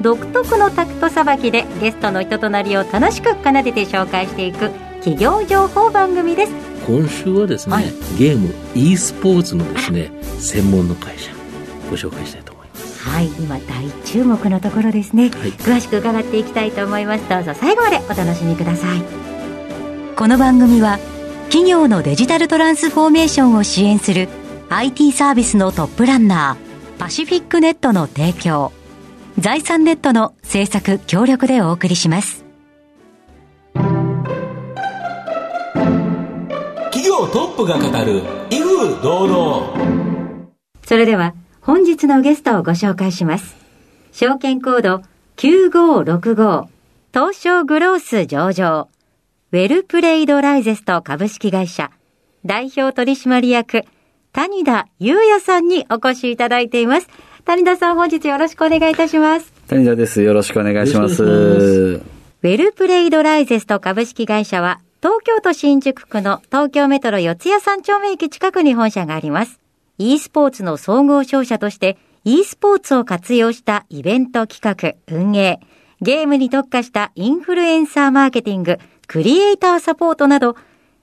独特のタクトさばきでゲストの人となりを楽しく奏でて紹介していく企業情報番組です。今週はですね、はい、ゲーム e スポーツのですね専門の会社ご紹介したいと思います。はい今大注目のところですね、はい、詳しく伺っていきたいと思います。どうぞ最後までお楽しみください。この番組は企業のデジタルトランスフォーメーションを支援する IT サービスのトップランナーパシフィックネットの提供財産ネットの制作協力でお送りします。企業トップが語る威風堂々。それでは本日のゲストをご紹介します。証券コード9565東証グロース上場ウェルプレイドライゼスト株式会社代表取締役谷田祐也さんにお越しいただいています。谷田さん、本日よろしくお願いいたします。谷田です。よろしくお願いします。ウェルプレイドライゼスト株式会社は、東京都新宿区の東京メトロ四谷三丁目駅近くに本社があります。e スポーツの総合商社として、e スポーツを活用したイベント企画、運営、ゲームに特化したインフルエンサーマーケティング、クリエイターサポートなど、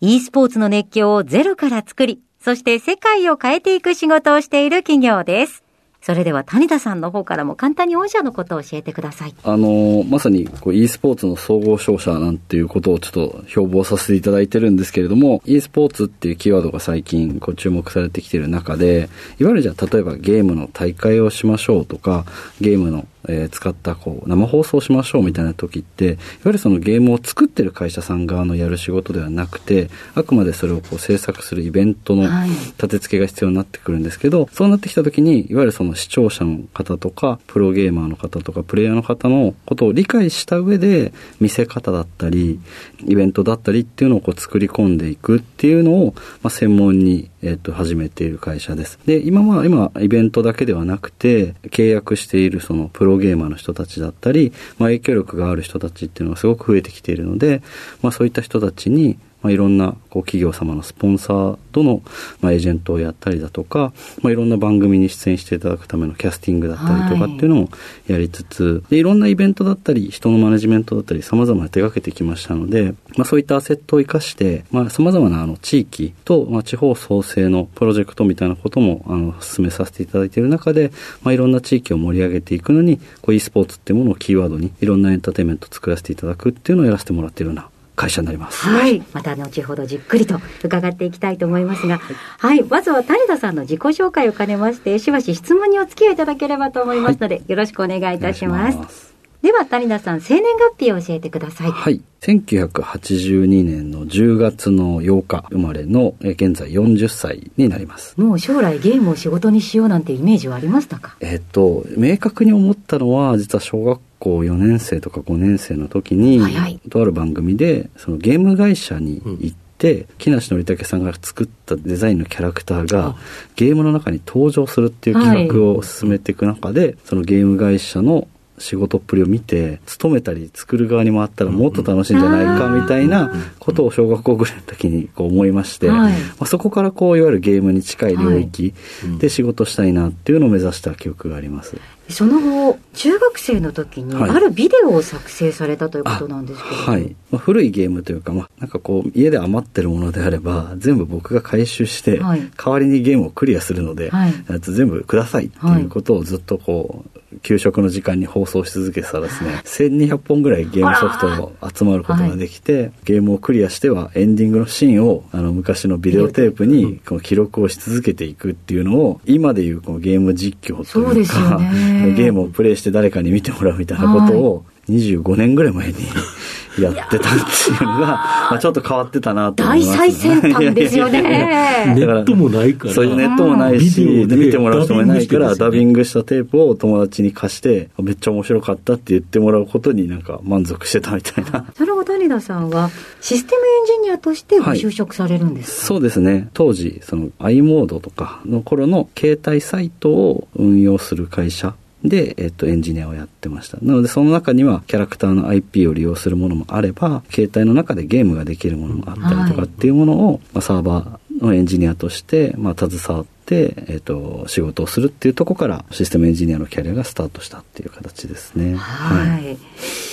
e スポーツの熱狂をゼロから作り、そして世界を変えていく仕事をしている企業です。それでは谷田さんの方からも簡単に御社のことを教えてください。あの、まさにこう e スポーツの総合商社なんていうことをちょっと標榜させていただいてるんですけれども、e スポーツっていうキーワードが最近こう注目されてきてる中で、いわゆるじゃあ例えばゲームの大会をしましょうとか、ゲームのえー、使ったこう生放送しましょうみたいな時っていわゆるそのゲームを作ってる会社さん側のやる仕事ではなくてあくまでそれをこう制作するイベントの立て付けが必要になってくるんですけど、はい、そうなってきた時にいわゆるその視聴者の方とかプロゲーマーの方とかプレイヤーの方のことを理解した上で見せ方だったりイベントだったりっていうのをこう作り込んでいくっていうのを、まあ、専門にえっと、始めている会社です。で、今は、今、イベントだけではなくて、契約しているそのプロゲーマーの人たちだったり、まあ、影響力がある人たちっていうのがすごく増えてきているので、まあ、そういった人たちに、まあ、いろんなこう企業様のスポンサーとの、まあ、エージェントをやったりだとか、まあ、いろんな番組に出演していただくためのキャスティングだったりとかっていうのをやりつつ、はい、でいろんなイベントだったり人のマネジメントだったりさまざま手がけてきましたので、まあ、そういったアセットを生かしてさまざ、まなあの地域と、まあ、地方創生のプロジェクトみたいなこともあの進めさせていただいている中で、まあ、いろんな地域を盛り上げていくのにこう e スポーツっていうものをキーワードにいろんなエンターテインメントを作らせていただくっていうのをやらせてもらっているような会社になります。はい。また後ほどじっくりと伺っていきたいと思いますが、はい、はい、まずは谷田さんの自己紹介を兼ねまして、しばし質問にお付き合いいただければと思いますので、はい、よろしくお願いいたします。では、谷田さん、生年月日を教えてください。はい。1982年の10月の8日生まれの、え現在40歳になります。もう将来ゲームを仕事にしようなんてイメージはありましたか？えっと、明確に思ったのは、実は小学校4年生とか5年生の時に、はいはい、とある番組で、そのゲーム会社に行って、木梨憲武さんが作ったデザインのキャラクターがゲームの中に登場するっていう企画を進めていく中で、はい、そのゲーム会社の仕事っぷりを見て勤めたり作る側に回ったらもっと楽しいんじゃないかみたいなことを小学校ぐらいの時にこう思いまして、まあ、そこからこういわゆるゲームに近い領域で仕事したいなっていうのを目指した記憶があります。その後、中学生の時に、あるビデオを作成されたということなんですけど、はい。まあ、古いゲームというか、まあ、なんかこう、家で余ってるものであれば、全部僕が回収して、はい、代わりにゲームをクリアするので、はい、全部くださいっていうことをずっとこう、給食の時間に放送し続けてたらですね、1200本ぐらいゲームソフトを集まることができて、はい、ゲームをクリアしてはエンディングのシーンをあの昔のビデオテープにこの記録をし続けていくっていうのを、今でいうこのゲーム実況というか、ゲームをプレイして誰かに見てもらうみたいなことを、25年ぐらい前に やってたっていうのが、まあちょっと変わってたなと思います。大最先端ですよネね。ットもないから。そういうネットもないし、で見てもらう人もいないから、ダダビビングしたテープを友達に貸して、めっちゃ面白かったって言ってもらうことになんか満足してたみたいな。その後、谷田さんはシステムエンジニアとしてご就職されるんですか、そうですね。当時、その i モードとかの頃の携帯サイトを運用する会社で、えっと、エンジニアをやってました。なので、その中にはキャラクターの IP を利用するものもあれば、携帯の中でゲームができるものもあったりとかっていうものを、まあ、サーバーのエンジニアとして、まあ、携わって、えっと、仕事をするっていうところから、システムエンジニアのキャリアがスタートしたっていう形ですね。はい。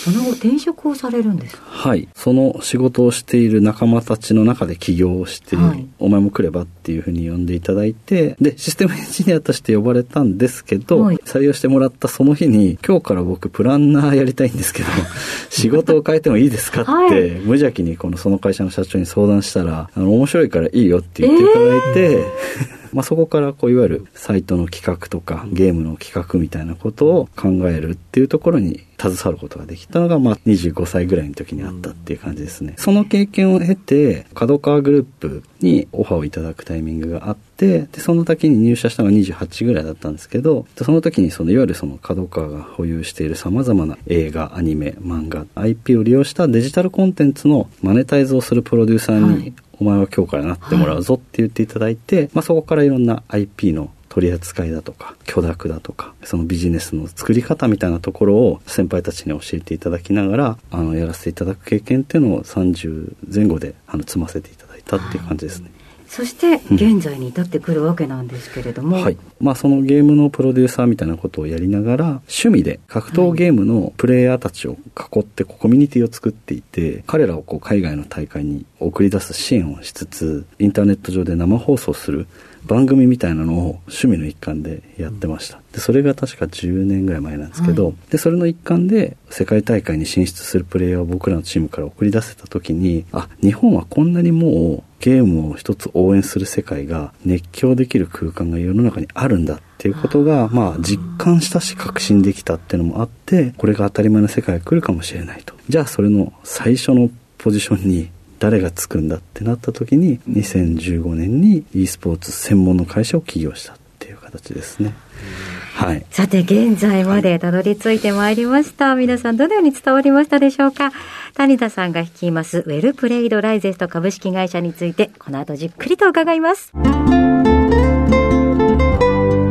その後、転職をされるんですか？はい。その仕事をしている仲間たちの中で起業をして、はいお前も来ればっていうふうに呼んでいただいて、で、システムエンジニアとして呼ばれたんですけど、はい採用してもらったその日に、今日から僕プランナーやりたいんですけど、仕事を変えてもいいですかって、はい無邪気にこのその会社の社長に相談したら、あの、面白いからいいよって言っていただいて、まあそこからこういわゆるサイトの企画とかゲームの企画みたいなことを考えるっていうところに携わることができたのがまあ25歳ぐらいの時にあったっていう感じですね。その経験を経て角川グループにオファーをいただくタイミングがあってでその時に入社したのが28ぐらいだったんですけどその時にそのいわゆるその角川が保有している様々な映画アニメ漫画 IP を利用したデジタルコンテンツのマネタイズをするプロデューサーに、お前は今日からなってもらうぞって言っていただいて、まあ、そこからいろんな IP の取り扱いだとか許諾だとかそのビジネスの作り方みたいなところを先輩たちに教えていただきながらあのやらせていただく経験っていうのを30前後であの積ませていただいたっていう感じですね。そして、現在に至ってくるわけなんですけれども、はい。まあそのゲームのプロデューサーみたいなことをやりながら、趣味で格闘ゲームのプレイヤーたちを囲ってコミュニティを作っていて、彼らをこう海外の大会に送り出す支援をしつつ、インターネット上で生放送する番組みたいなのを趣味の一環でやってました。で、それが確か10年ぐらい前なんですけど、はいで、それの一環で世界大会に進出するプレイヤーを僕らのチームから送り出せた時に、あ、日本はこんなにもうゲームを一つ応援する世界が熱狂できる空間が世の中にあるんだっていうことが、まあ実感したし確信できたっていうのもあって、これが当たり前の世界が来るかもしれないと。じゃあそれの最初のポジションに誰がつくんだってなった時に、2015年に e スポーツ専門の会社を起業したっていう形ですね。はい。さて、現在までたどり着いてまいりました。皆さん、どのように伝わりましたでしょうか？谷田さんが率います、ウェルプレイドライゼスト株式会社について、この後じっくりと伺います。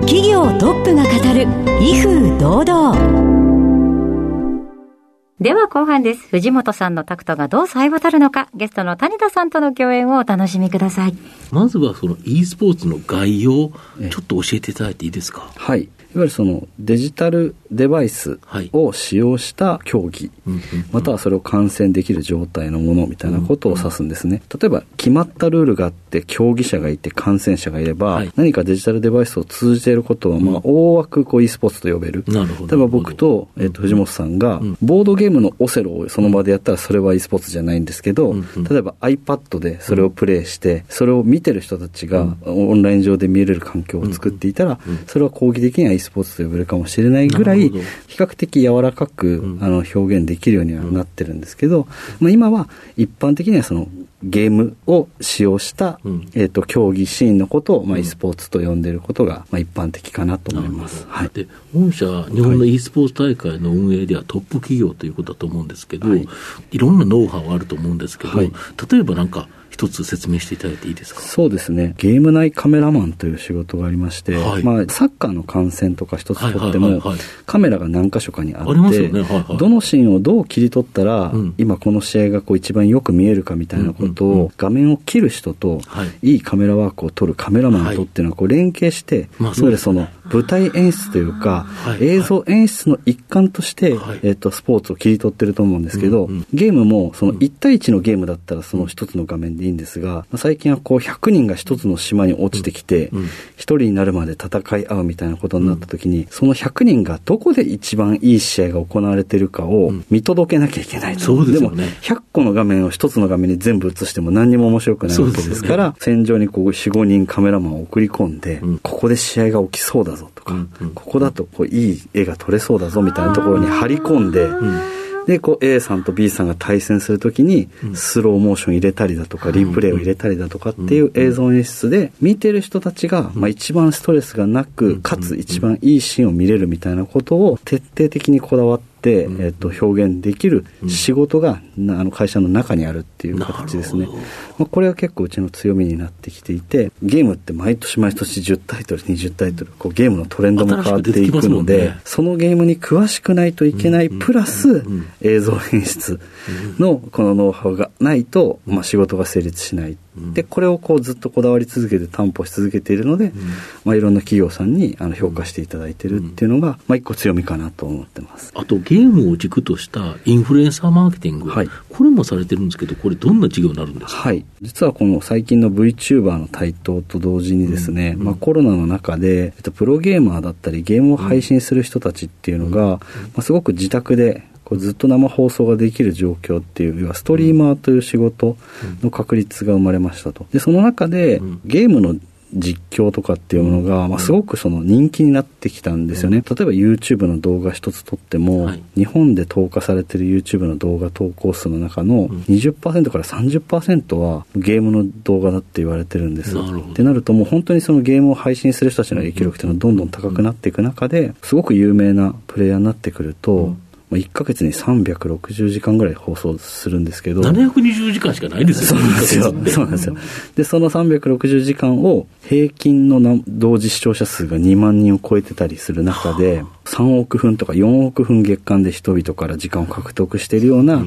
企業トップが語る、威風堂々。では後半です。藤本さんのタクトがどう冴え渡るのか、ゲストの谷田さんとの共演をお楽しみください。まずはその e スポーツの概要、ちょっと教えていただいていいですか？はい。いわゆるそのデジタルデバイスを使用した競技、うんうんまたはそれを観戦できる状態のものみたいなことを指すんですね。例えば決まったルールがあって競技者がいて観戦者がいれば、はい。何かデジタルデバイスを通じていることは、まあ、大枠こう e スポーツと呼べる。なるほど。例えば僕と、えっと藤本さんがん。ボードゲームのオセロをその場でやったらそれは e スポーツじゃないんですけど、例えば iPad でそれをプレイして、それを見てる人たちがオンライン上で見れる環境を作っていたら、それは講義的には e スポーツと呼べるかもしれないぐらい、なるほど。比較的柔らかく、ん。あの表現できるようにはなってるんですけど、まあ、今は一般的にはそのゲームを使用した、うん。えっと競技シーンのことを、まあ、e スポーツと呼んでいることが、まあ、一般的かなと思います。はい。で本社は日本の e スポーツ大会の運営ではトップ企業ということだと思うんですけど、はい。い、ろんなノウハウあると思うんですけど、はい。例えばなんか一つ説明していただいていいですか？そうですね。ゲーム内カメラマンという仕事がありまして、はい。まあ、サッカーの観戦とか一つとってもカメラが何箇所かにあって、ね。はいはい。どのシーンをどう切り取ったら、うん。今この試合がこう一番よく見えるかみたいなことを、うんうん。うん画面を切る人と、はい。いいカメラワークを撮るカメラマンとっていうのはこう連携して、まあいわゆるその舞台演出というか、はい。映像演出の一環として、はい。えっと、スポーツを切り取ってると思うんですけど、うんうんゲームもその1対1のゲームだったらその一つの画面でいいんですが、まあ最近はこう100人が一つの島に落ちてきて、うん。うん一人になるまで戦い合うみたいなことになった時に、その100人がどこで一番いい試合が行われているかをうん。見届けなきゃいけないと。そうですよね。も、100個の画面を一つの画面に全部映しても何にも面白くないわけですから、戦場にこう4、5人カメラマンを送り込んで、うん。ここで試合が起きそうだぞとか、うんうんここだとこういい絵が撮れそうだぞみたいなところに張り込んで、で、こう A さんと B さんが対戦するときに、スローモーション入れたりだとか、リプレイを入れたりだとかっていう映像演出で、見てる人たちが、まあ一番ストレスがなく、かつ一番いいシーンを見れるみたいなことを徹底的にこだわって、えっと、表現できる仕事が、なあの会社の中にあるっていう形ですね。まあ、これは結構うちの強みになってきていて、ゲームって毎年毎年10タイトル、20タイトル、こうゲームのトレンドも変わっていくので、そのゲームに詳しくないといけない、プラス映像演出のこのノウハウがないと、まあ、仕事が成立しない。で、これをこうずっとこだわり続けて担保し続けているので、まあ、いろんな企業さんにあの評価していただいてるっていうのが、まあ、一個強みかなと思ってます。あと、ゲームを軸としたインフルエンサーマーケティング、はい。これもされてるんですけど、これ、どんな事業になるんですか、はい。実はこの最近の VTuber の台頭と同時にですね、まあコロナの中で、えっと、プロゲーマーだったりゲームを配信する人たちっていうのが、まあすごく自宅でこうずっと生放送ができる状況っていう、要はストリーマーという仕事の確立が生まれましたと。で、その中でゲームの実況とかっていうものが、まあ、すごくその人気になってきたんですよね。例えば YouTube の動画一つ撮っても、はい。日本で投下されてる YouTube の動画投稿数の中の20%から30%はゲームの動画だって言われてるんです。ってなるともう本当にそのゲームを配信する人たちの影響力っていうのはどんどん高くなっていく中で、すごく有名なプレイヤーになってくると、まあ、1ヶ月に360時間ぐらい放送するんですけど、720時間しかないですよね、そうなんですよ。そうなんですよ。で、その360時間を平均のな同時視聴者数が2万人を超えてたりする中で、3億分とか4億分月間で人々から時間を獲得しているような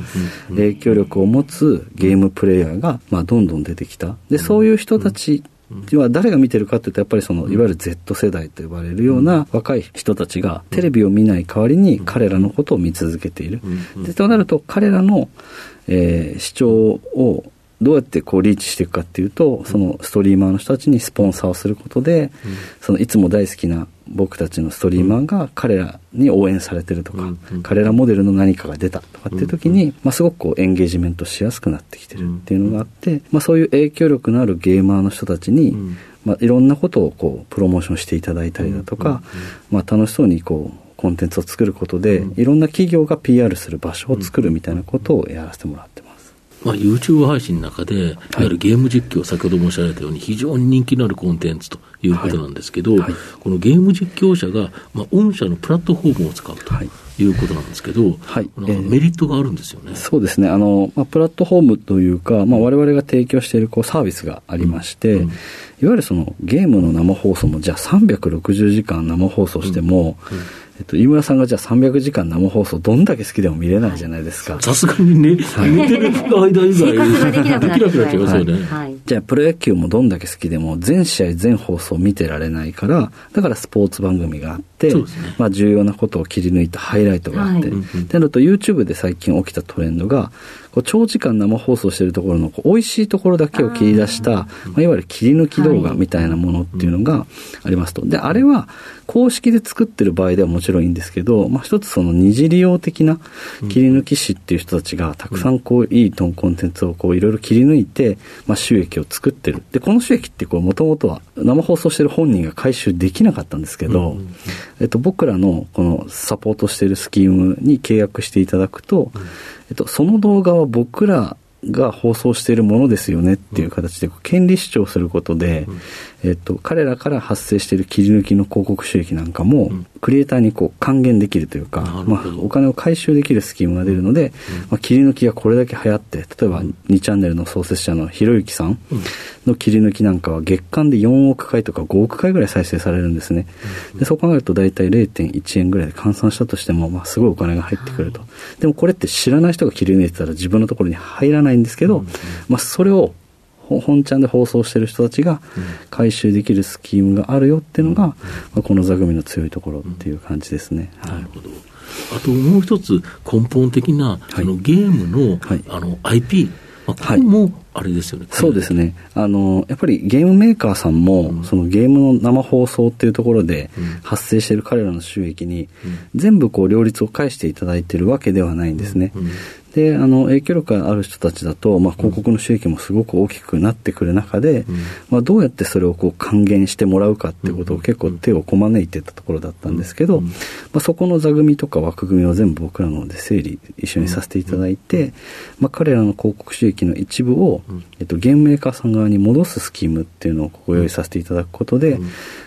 影響力を持つゲームプレイヤーが、まあ、どんどん出てきた。で、そういう人たちは誰が見てるかっていうと、やっぱりその、いわゆる Z 世代と呼ばれるような若い人たちがテレビを見ない代わりに彼らのことを見続けている。で、となると彼らの、えー視聴をどうやってこうリーチしていくかっていうと、そのストリーマーの人たちにスポンサーをすることで、そのいつも大好きな僕たちのストリーマーが彼らに応援されてるとか、彼らモデルの何かが出たとかっていう時に、まあ、すごくこうエンゲージメントしやすくなってきてるっていうのがあって、まあ、そういう影響力のあるゲーマーの人たちに、まあ、いろんなことをこうプロモーションしていただいたりだとか、まあ、楽しそうにこうコンテンツを作ることで、いろんな企業が PR する場所を作るみたいなことをやらせてもらってまあ、YouTube 配信の中で、い。わゆるゲーム実況、先ほど申し上げたように、非常に人気のあるコンテンツということなんですけど、はい。このゲーム実況者が、まあ、御社のプラットフォームを使うとはい。いうことなんですけど、はい。なんかメリットがあるんですよね。そうですね。あの、まあ、プラットフォームというか、まあ、我々が提供しているこうサービスがありまして、いわゆるそのゲームの生放送も、じゃあ360時間生放送しても、えっと、飯村さんがじゃあ300時間生放送どんだけ好きでも見れないじゃないですか。さすがにね、寝てる間以外、できなくなっちゃいますよね。はい。じゃあプロ野球もどんだけ好きでも全試合全放送見てられないから、だからスポーツ番組があって、ね。まあ重要なことを切り抜いたハイライトがあって、はい。ってなると YouTube で最近起きたトレンドが、こう長時間生放送してるところのこう美味しいところだけを切り出した、まあ、いわゆる切り抜き動画みたいなものっていうのがありますと。で、あれは公式で作ってる場合ではもちろんいいんですけど、まあ一つその二次利用的な切り抜き師っていう人たちがたくさんこういいトンコンテンツをこういろいろ切り抜いて、まあ収益を作ってる。で、この収益ってこう元々は生放送してる本人が回収できなかったんですけど、えっと僕らのこのサポートしてるスキームに契約していただくと、えっとその動画は僕らが放送しているものですよねっていう形で権利主張することで、えっと、彼らから発生している切り抜きの広告収益なんかも、クリエイターにこう還元できるというか、まあ、お金を回収できるスキームが出るので、まあ、切り抜きがこれだけ流行って、例えば2チャンネルの創設者のひろゆきさんの切り抜きなんかは月間で4億回とか5億回ぐらい再生されるんですね。でそう考えると大体0.1円ぐらいで換算したとしても、まあ、すごいお金が入ってくると。でもこれって知らない人が切り抜いてたら自分のところに入らないんですけど、まあ、それをほ本ちゃんで放送してる人たちが回収できるスキームがあるよっていうのが、まあ、この座組の強いところっていう感じですね。はい。なるほど。あともう一つ根本的な、そのゲームの,、はい。あの IP、まあ、これもあれですよね。そうですね。あの、やっぱりゲームメーカーさんも、うん、そのゲームの生放送っていうところで発生している彼らの収益に、全部こう両立を返していただいているわけではないんですね。で、あの、影響力がある人たちだと、まあ、広告の収益もすごく大きくなってくる中で、うん、まあ、どうやってそれをこう還元してもらうかっていうことを結構手をこまねいてたところだったんですけど、まあ、そこの座組とか枠組みを全部僕らので整理一緒にさせていただいて、まあ、彼らの広告収益の一部を、えっと、ゲームメーカーさん側に戻すスキームっていうのをご用意させていただくことで、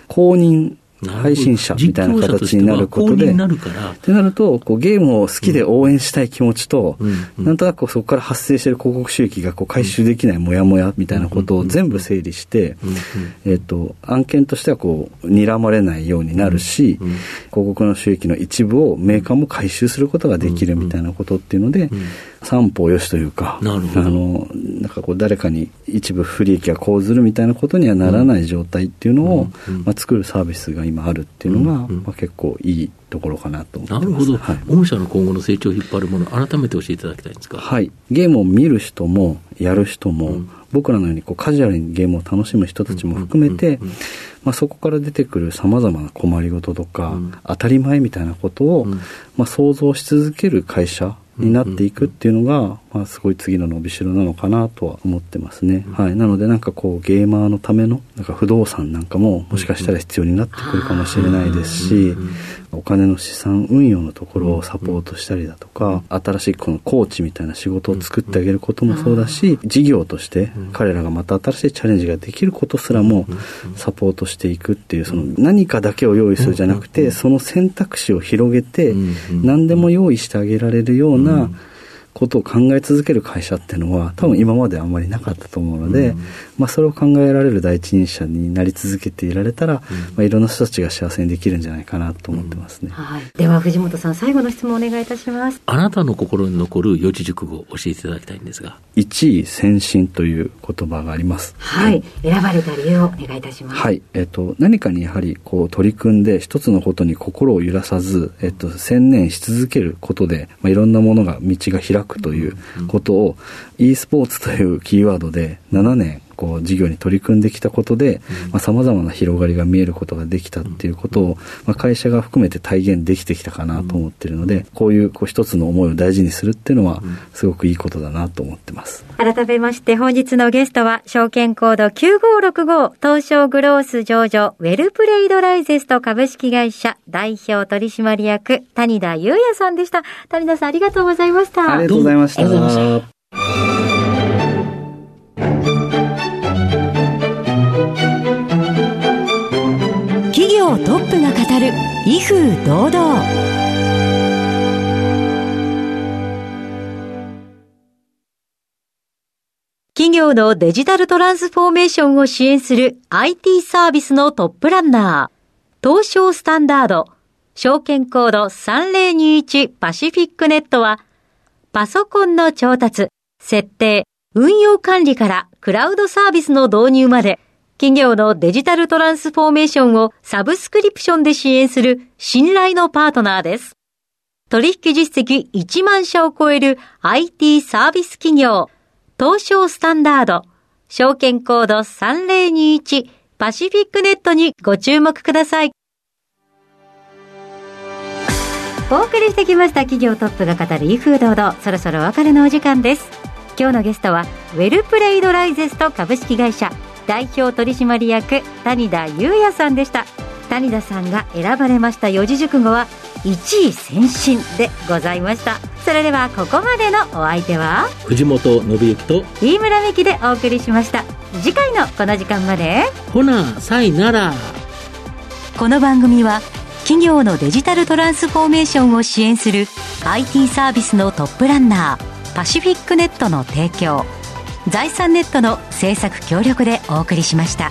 公認配信者みたいな形になることで、なってなると、こうゲームを好きで応援したい気持ちと、うんうん、なんとなくそこから発生している広告収益がこう回収できないモヤモヤみたいなことを全部整理して、えっ、と、案件としてはこう、睨まれないようになるし、広告の収益の一部をメーカーも回収することができるみたいなことっていうので、三方よしというか、あの、なんかこう誰かに一部不利益が講ずるみたいなことにはならない状態っていうのを、まあ、作るサービスが今あるっていうのが、まあ、結構いいところかなとなるほど、はい、御社の今後の成長を引っ張るもの、改めて教えていただきたいんですか？はい、ゲームを見る人も、やる人も、うん、僕らのようにこうカジュアルにゲームを楽しむ人たちも含めて、まあ、そこから出てくるさまざまな困りごととか、うん、当たり前みたいなことを、うん、まあ、想像し続ける会社になっていくっていうのが、まあ、すごい次の伸びしろなのかなとは思ってますね。はい。なのでなんかこうゲーマーのためのなんか不動産なんかももしかしたら必要になってくるかもしれないですし、お金の資産運用のところをサポートしたりだとか、新しいこのコーチみたいな仕事を作ってあげることもそうだし、事業として彼らがまた新しいチャレンジができることすらもサポートしていくっていう、その何かだけを用意するじゃなくて、その選択肢を広げて、何でも用意してあげられるような、ことを考え続ける会社っていうのは多分今まであんまりなかったと思うので、うん、まあ、それを考えられる第一人者になり続けていられたら、うん、まあ、いろんな人たちが幸せにできるんじゃないかなと思ってますね、はい、では藤本さん最後の質問お願いいたします。あなたの心に残る四字熟語を教えていただきたいんですが。一位先進という言葉があります。はい、選ばれた理由をお願いいたします。はい。えっ、と何かにやはりこう取り組んで一つのことに心を揺らさず、えっ、と、専念し続けることで、まあ、いろんなものが道が開くということを e スポーツというキーワードで7年こう事業に取り組んできたことでさまざ、まな広がりが見えることができたっていうことを、まあ、会社が含めて体現できてきたかなと思ってるので、こういうこう一つの思いを大事にするっていうのはすごくいいことだなと思ってます。改めまして本日のゲストは証券コード9565東証グロース上場ウェルプレイドライゼスト株式会社代表取締役谷田裕也さんでした。谷田さんありがとうございました。ありがとうございました。威風堂々。企業のデジタルトランスフォーメーションを支援する IT サービスのトップランナー、東証スタンダード、証券コード3021パシフィックネットは、パソコンの調達、設定、運用管理からクラウドサービスの導入まで、企業のデジタルトランスフォーメーションをサブスクリプションで支援する信頼のパートナーです。取引実績1万社を超える IT サービス企業、東証スタンダード、証券コード3021パシフィックネットにご注目ください。お送りしてきました企業トップが語る威風堂々、そろそろお別れのお時間です。今日のゲストは、ウェルプレイドライゼスト株式会社代表取締役谷田裕也さんでした。谷田さんが選ばれました四字熟語は一位先進でございました。それではここまでのお相手は藤本信之と飯村美希でお送りしました。次回のこの時間まで。ほなさいなら。この番組は企業のデジタルトランスフォーメーションを支援する IT サービスのトップランナーパシフィックネットの提供財産ネットの制作協力でお送りしました。